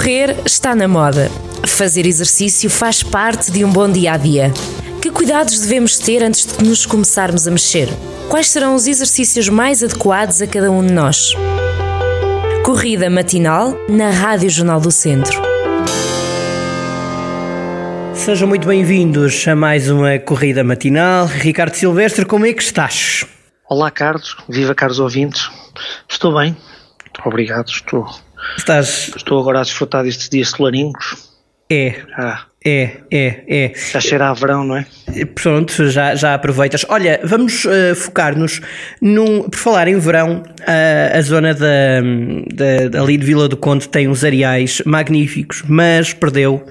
Correr está na moda. Fazer exercício faz parte de um bom dia a dia. Que cuidados devemos ter antes de nos começarmos a mexer? Quais serão os exercícios mais adequados a cada um de nós? Corrida matinal na Rádio Jornal do Centro. Sejam muito bem-vindos a mais uma corrida matinal. Ricardo Silvestre, como é que estás? Olá, Carlos. Viva, caros ouvintes. Estou bem. Obrigado. Estou. Estás. Estou agora a desfrutar destes dias solaringos. É. Ah, É, é, é. já cheira a verão, não é? Pronto, já, já aproveitas. Olha, vamos uh, focar-nos num. Por falar em verão, uh, a zona da, da, ali de Vila do Conde tem uns areais magníficos, mas perdeu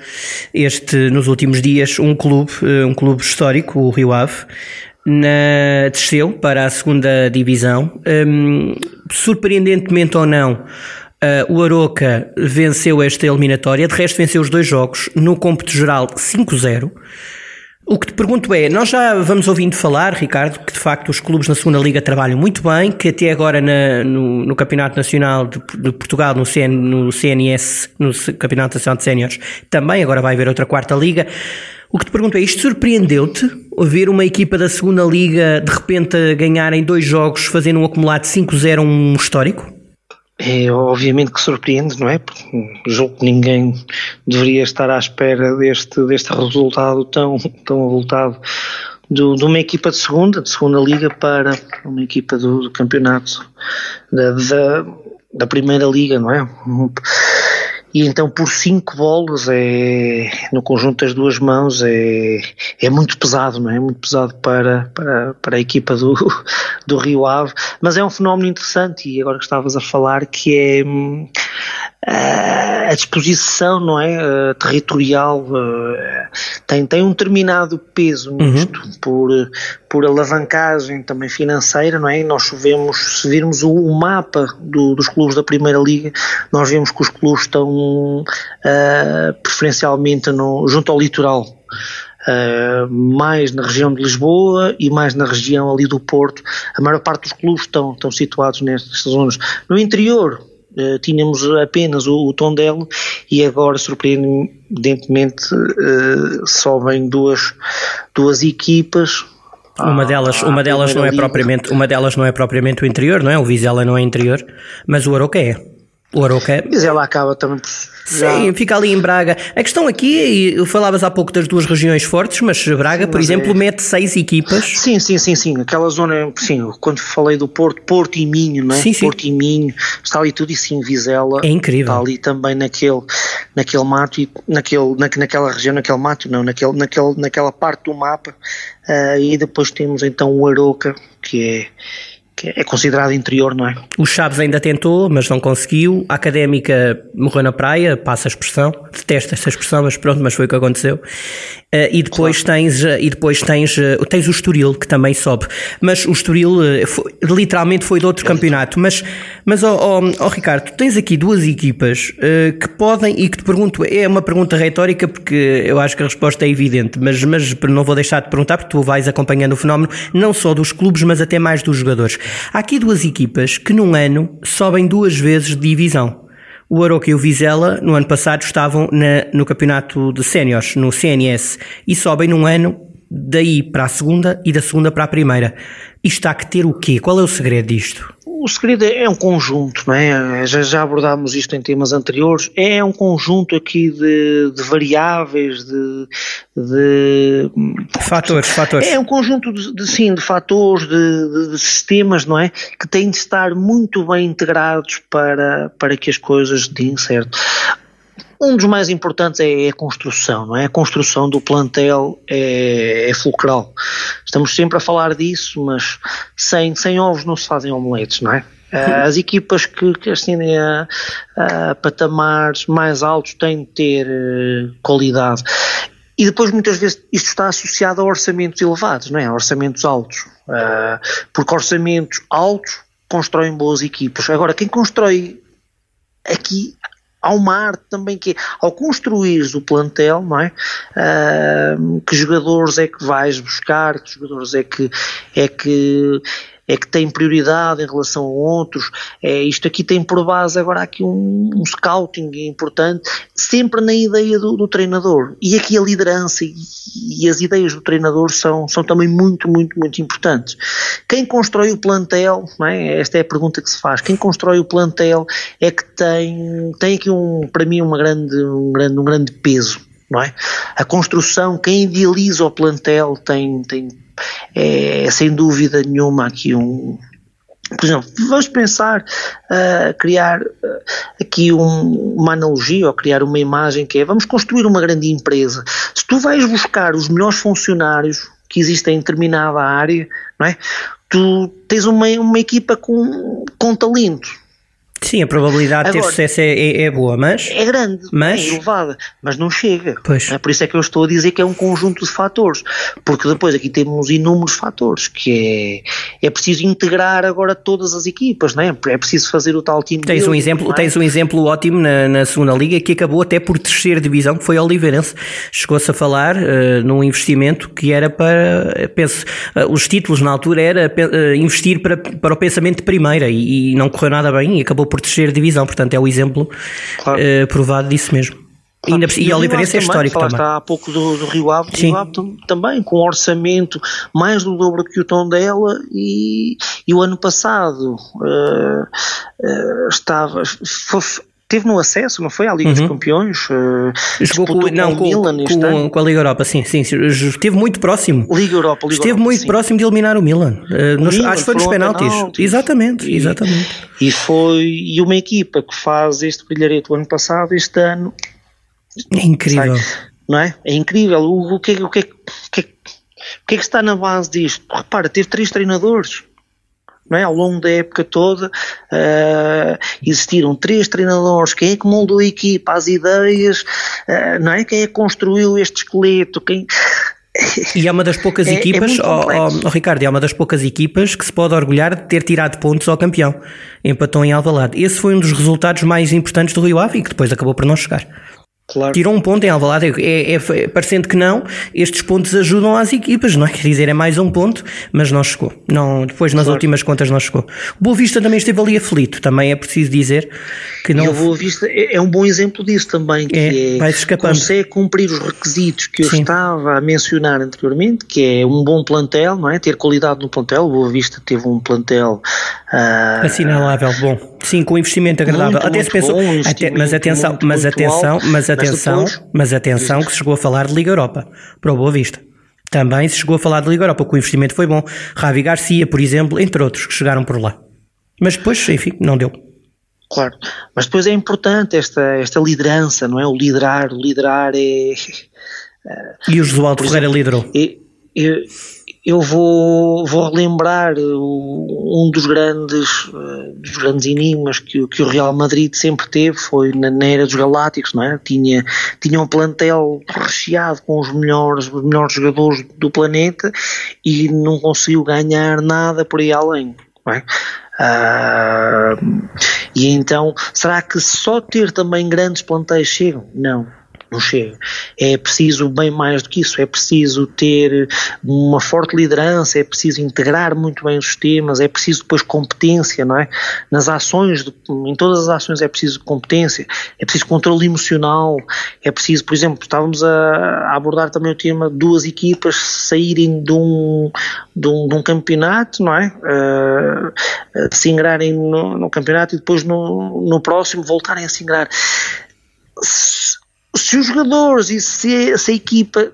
este, nos últimos dias, um clube, uh, um clube histórico, o Rio Ave. Na, desceu para a segunda divisão. Um, surpreendentemente ou não, Uh, o Aroca venceu esta eliminatória, de resto venceu os dois jogos no cômputo geral 5-0. O que te pergunto é, nós já vamos ouvindo falar, Ricardo, que de facto os clubes na segunda liga trabalham muito bem, que até agora na, no, no, Campeonato Nacional de, de Portugal, no, CN, no, CNS, no Campeonato Nacional de Séniores, também agora vai haver outra quarta liga. O que te pergunto é, isto surpreendeu-te ver uma equipa da segunda liga de repente ganhar em dois jogos, fazendo um acumulado de 5-0 um histórico? É obviamente que surpreende, não é? Porque julgo que ninguém deveria estar à espera deste, deste resultado tão, tão avultado do, de uma equipa de segunda, de segunda liga para uma equipa do, do campeonato da, da, da, primeira liga, não é? E então por cinco bolas é no conjunto das duas mãos é, é muito pesado, não é? é muito pesado para, para, para a equipa do, do Rio Ave, mas é um fenómeno interessante e agora que estavas a falar que é hum, a disposição, não é, uh, territorial uh, tem, tem um determinado peso nisto uhum. por, por alavancagem também financeira, não é? nós vemos, se virmos o, o mapa do, dos clubes da Primeira Liga, nós vemos que os clubes estão uh, preferencialmente no, junto ao litoral. Uh, mais na região de Lisboa e mais na região ali do Porto. A maior parte dos clubes estão, estão situados nestas zonas. No interior, Uh, tínhamos apenas o, o Tondelo e agora, surpreendentemente, uh, sobem duas, duas equipas. Uma delas, uma delas não é propriamente, uma delas não é propriamente o interior, não é? O Vizela não é interior, mas o Aroca é. O Aroca. Mas ela acaba também por. Sim, fica ali em Braga. A questão aqui, e falavas há pouco das duas regiões fortes, mas Braga, sim, por exemplo, é... mete seis equipas. Sim, sim, sim, sim. Aquela zona, sim, quando falei do Porto, Porto e Minho, não é? Sim, sim. Porto e Minho, está ali tudo e sim, Vizela. É incrível. Está ali também naquele, naquele mato, e naquele, na, naquela região, naquele mato, não, naquele, naquele, naquela parte do mapa. Uh, e depois temos então o Aroca, que é que é considerado interior, não é? O Chaves ainda tentou, mas não conseguiu. A Académica morreu na praia, passa a expressão. Detesto essa expressão, mas pronto, mas foi o que aconteceu. Uh, e depois claro. tens uh, e depois tens uh, tens o Estoril que também sobe mas o Estoril foi, literalmente foi de outro campeonato mas mas oh, oh, oh, Ricardo tens aqui duas equipas que podem e que te pergunto é uma pergunta retórica porque eu acho que a resposta é evidente mas mas não vou deixar de perguntar porque tu vais acompanhando o fenómeno não só dos clubes mas até mais dos jogadores há aqui duas equipas que num ano sobem duas vezes de divisão o Aroca e o Vizela, no ano passado, estavam na, no campeonato de séniores, no CNS, e sobem num ano daí para a segunda e da segunda para a primeira. Isto há que ter o quê? Qual é o segredo disto? O segredo é um conjunto, não é? Já, já abordámos isto em temas anteriores. É um conjunto aqui de, de variáveis, de, de, fatores, fatores. É um conjunto de, de sim, de fatores, de, de, sistemas, não é? Que têm de estar muito bem integrados para, para que as coisas deem certo. Um dos mais importantes é a construção, não é? A construção do plantel é, é fulcral. Estamos sempre a falar disso, mas sem, sem ovos não se fazem omeletes, não é? Eh, as equipas que, que ascendem a, a, patamares mais altos têm de ter uh, qualidade. E depois muitas vezes isto está associado a orçamentos elevados, não é? A orçamentos altos. Uh, porque orçamentos altos constroem boas equipas. Agora, quem constrói aqui uma arte também que é, ao construires o plantel, não é? Uh, que jogadores é que vais buscar, que jogadores é que, é que é que tem prioridade em relação a outros, é, isto aqui tem por base agora aqui um, um scouting importante, sempre na ideia do, do treinador. E aqui a liderança e, e, as ideias do treinador são, são também muito, muito, muito importantes. Quem constrói o plantel, é? esta é a pergunta que se faz, quem constrói o plantel é que tem, tem aqui um, para mim uma grande, um, grande, um grande peso. É? A construção, quem idealiza o plantel tem, tem é sem dúvida nenhuma aqui um, por exemplo, vamos pensar uh, criar uh, aqui um, uma analogia ou criar uma imagem que é vamos construir uma grande empresa. Se tu vais buscar os melhores funcionários que existem em determinada área, não é? Tu tens uma, uma equipa com, com talento, Sim, a probabilidade Agora, de ter sucesso é, é, é, boa, mas. É grande, mas, é elevada, mas não chega. Pois. É por isso é que eu estou a dizer que é um conjunto de fatores. Porque depois aqui temos inúmeros fatores, que é, é preciso integrar agora todas as equipas, não é? É preciso fazer o tal time. Tens um exemplo, é? tens um exemplo ótimo na, na segunda liga que acabou até por terceira divisão, que foi o Oliveirense. Chegou-se a falar uh, num investimento que era para, penso, uh, os títulos na altura era uh, investir para, para o pensamento de primeira e, e não correu nada bem e acabou por terceira divisão, portanto é o exemplo claro. uh, provado disso mesmo. Claro. E, e, a Oliveirense é histórico também. há pouco do, do Rio Ave, Rio Ave também, com um orçamento mais do dobro que o tom dela e, e o ano passado uh, uh, estava, foi, teve no acesso, não foi? À Liga uhum. dos Campeões. Uh, Jogou com, não, com, Milan com, com, a Liga Europa, sim, sim. Esteve muito próximo. Liga Europa, Liga Esteve Europa, muito sim. próximo de eliminar o Milan. Uh, nos, Milan acho que foi nos penaltis. penaltis. Exatamente, e, exatamente. E foi e uma equipa que faz este brilharete o ano passado, este ano. É incrível. Não é? É incrível. O, o, que, o, que, o, que, o que é que está na base disto? Repara, teve três treinadores não é? Ao longo da época toda uh, existiram três treinadores, quem é que moldou a equipa, as ideias, uh, não é? Quem é que construiu este esqueleto, quem... E é uma das poucas é, é equipas, é oh, oh, oh, Ricardo, é uma das poucas equipas que se pode orgulhar de ter tirado pontos ao campeão. Empatou em Alvalade. Esse foi um dos resultados mais importantes do Rio Ave e que depois acabou por não chegar. Claro. Tirou um ponto em Alvalade, é, é, é, parecendo que não, estes pontos ajudam às equipas, não é? Quer dizer, é mais um ponto, mas não chegou. Não, depois nas claro. últimas contas não chegou. O Boa Vista também esteve ali aflito, também é preciso dizer que não. E o Boa Vista é, é um bom exemplo disso também, que é, é vai escapando. consegue cumprir os requisitos que eu Sim. estava a mencionar anteriormente, que é um bom plantel, não é? Ter qualidade no plantel. O Boa Vista teve um plantel uh, assinalável, bom. Sim, com investimento agradável. Muito, até se pensou, até, mas atenção, muito, mas muito atenção, alto, mas atenção, mas, depois, mas atenção que se chegou a falar de Liga Europa para o Boa Vista. Também se chegou a falar de Liga Europa, que o investimento foi bom. Ravi Garcia, por exemplo, entre outros que chegaram por lá. Mas depois, enfim, não deu. Claro, mas depois é importante esta, esta liderança, não é? O liderar, o liderar é. E o Josualdo Ferreira liderou. É, é, eu vou, vou relembrar um dos grandes, eh, dos grandes enigmas que, que o Real Madrid sempre teve, foi na, na, era dos Galácticos, não é? Tinha, tinha um plantel recheado com os melhores, os melhores jogadores do planeta e não conseguiu ganhar nada por aí além, não é? Uh, e então, será que só ter também grandes plantéis chegam? Não não chega. É preciso bem mais do que isso, é preciso ter uma forte liderança, é preciso integrar muito bem os sistemas, é preciso depois competência, não é? Nas ações, em todas as ações é preciso competência, é preciso controle emocional, é preciso, por exemplo, estávamos a, abordar também o tema de duas equipas saírem de um, de um, de um campeonato, não é? Uh, se ingrarem no, no, campeonato e depois no, no próximo voltarem a se ingrar se os jogadores e se, se a equipa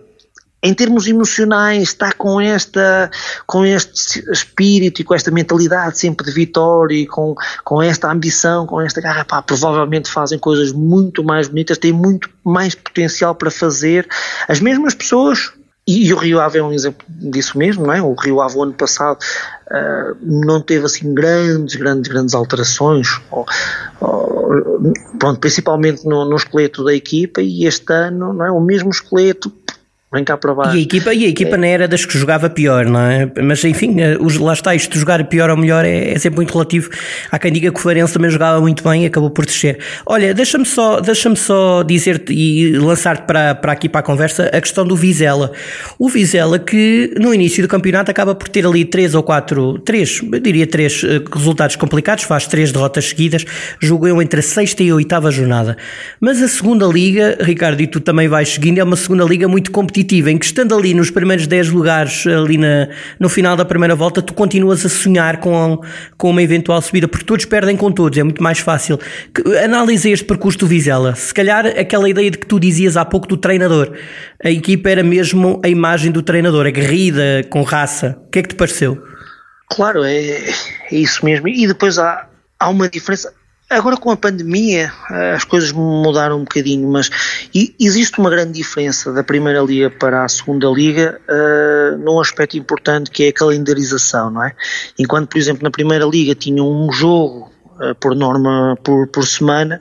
em termos emocionais está com esta com este espírito e com esta mentalidade sempre de vitória e com, com esta ambição, com esta garra, pá, provavelmente fazem coisas muito mais bonitas, têm muito mais potencial para fazer. As mesmas pessoas e, e, o Rio Ave é um exemplo disso mesmo, não é? O Rio Ave, ano passado, uh, não teve assim grandes, grandes, grandes alterações, ou, ou, pronto, principalmente no, no, esqueleto da equipa, e este ano, não é? O mesmo esqueleto, brincar para baixo. E a equipa, e a equipa é. não era das que jogava pior, não é? Mas enfim, eh, os, lá está, isto de jogar pior ou melhor é, é, sempre muito relativo. Há quem diga que o Farense também jogava muito bem e acabou por descer. Olha, deixa-me só, deixa só dizer-te e lançar-te para, para aqui para a conversa a questão do Vizela. O Vizela que no início do campeonato acaba por ter ali três ou quatro, três, eu diria três eh, resultados complicados, faz três derrotas seguidas, jogou entre a sexta e a oitava jornada. Mas a segunda liga, Ricardo, e tu também vais seguindo, é uma segunda liga muito competitiva, em que estando ali nos primeiros 10 lugares, ali na, no final da primeira volta, tu continuas a sonhar com, com uma eventual subida, porque todos perdem com todos, é muito mais fácil. Analisa este percurso do Vizela. Se calhar aquela ideia de que tu dizias há pouco do treinador, a equipa era mesmo a imagem do treinador, aguerrida, com raça. O que é que te pareceu? Claro, é, é isso mesmo. E depois há, há uma diferença. Agora com a pandemia as coisas mudaram um bocadinho, mas existe uma grande diferença da Primeira Liga para a Segunda Liga uh, num aspecto importante que é a calendarização, não é? Enquanto, por exemplo, na Primeira Liga tinha um jogo uh, por norma por, por semana,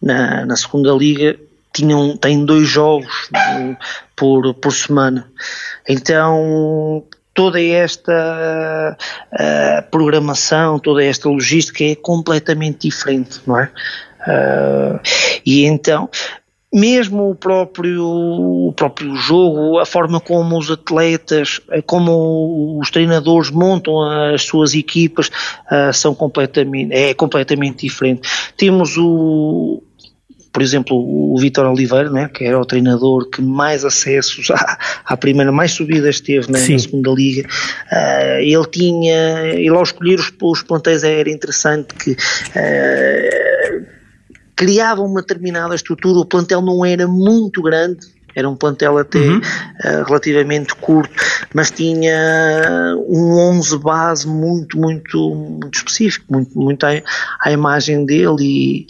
na, na Segunda Liga tinham, tem dois jogos por, por semana. Então toda esta uh, programação, toda esta logística é completamente diferente, não é? Uh, e então, mesmo o próprio, o próprio jogo, a forma como os atletas, como os treinadores montam as suas equipas, uh, são completamente, é completamente diferente. Temos o, por exemplo, o Vitor Oliveira, né, que era o treinador que mais acessos à, à primeira, mais subidas teve né, na segunda liga, uh, ele tinha, ele ao escolher os, os plantéis era interessante que uh, criava uma determinada estrutura, o plantel não era muito grande, era um plantel até uhum. uh, relativamente curto, mas tinha um 11 base muito, muito, muito específico, muito, muito à, à imagem dele e,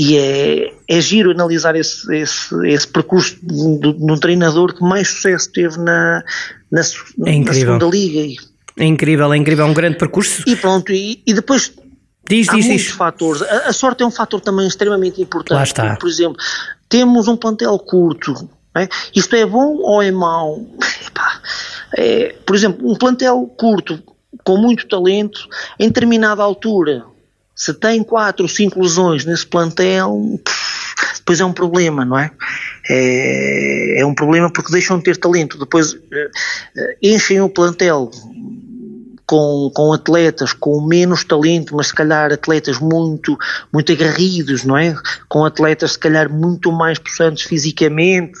e é, é giro analisar esse, esse, esse percurso de, de, um treinador que mais sucesso teve na, na, é na segunda liga. É incrível, é incrível, é um grande percurso. E pronto, e, e depois diz, há diz, muitos diz. fatores. A, a, sorte é um fator também extremamente importante. Lá está. Porque, por exemplo, temos um plantel curto. É? Isto é bom ou é mau? É, por exemplo, um plantel curto com muito talento, em determinada altura se tem quatro ou cinco lesões nesse plantel, depois é um problema, não é? É, é um problema porque deixam de ter talento. Depois uh, enchem o plantel com, com atletas com menos talento, mas se calhar atletas muito, muito agarridos, não é? Com atletas se calhar muito mais possantes fisicamente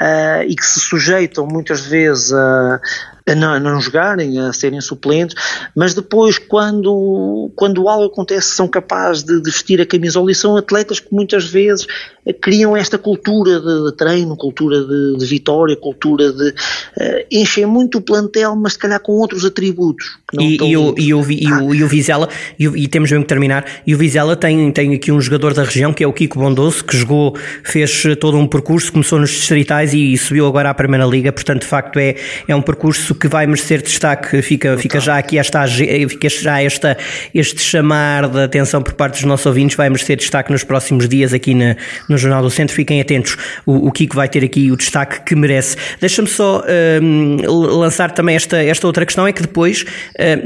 uh, e que se sujeitam muitas vezes a, a não, a não jogarem, a serem suplentes, mas depois, quando, quando algo acontece, são capazes de, de vestir a camisola e são atletas que muitas vezes criam esta cultura de, de treino, cultura de, de, vitória, cultura de. Uh, enchem muito o plantel, mas se calhar com outros atributos. E, e, o, e, o, e, o, e o Vizela, e, e, temos mesmo que terminar, e o Vizela tem, tem aqui um jogador da região que é o Kiko Bondoso, que jogou, fez todo um percurso, começou nos distritais e subiu agora à Primeira Liga, portanto, de facto, é, é um percurso que vai merecer destaque, fica, fica já aqui esta, fica já esta, este chamar de atenção por parte dos nossos ouvintes, vai merecer destaque nos próximos dias aqui na, no Jornal do Centro, fiquem atentos, o, o Kiko vai ter aqui o destaque que merece. Deixa-me só um, lançar também esta, esta outra questão, é que depois,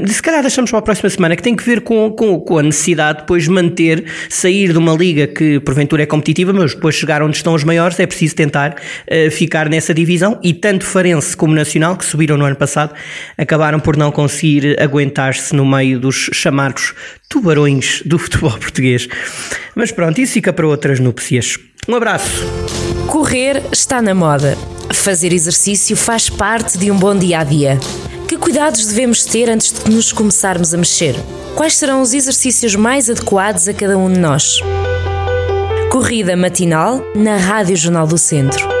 um, se calhar deixamos para a próxima semana, que tem que ver com, com, com a necessidade de depois manter, sair de uma liga que porventura é competitiva, mas depois chegar onde estão os maiores, é preciso tentar uh, ficar nessa divisão, e tanto Farense como Nacional, que subiram no ano passado, acabaram por não conseguir aguentar-se no meio dos chamados tubarões do futebol português. Mas pronto, isso fica para outras núpcias. Um abraço. Correr está na moda. Fazer exercício faz parte de um bom dia a dia. Que cuidados devemos ter antes de nos começarmos a mexer? Quais serão os exercícios mais adequados a cada um de nós? Corrida matinal na Rádio Jornal do Centro.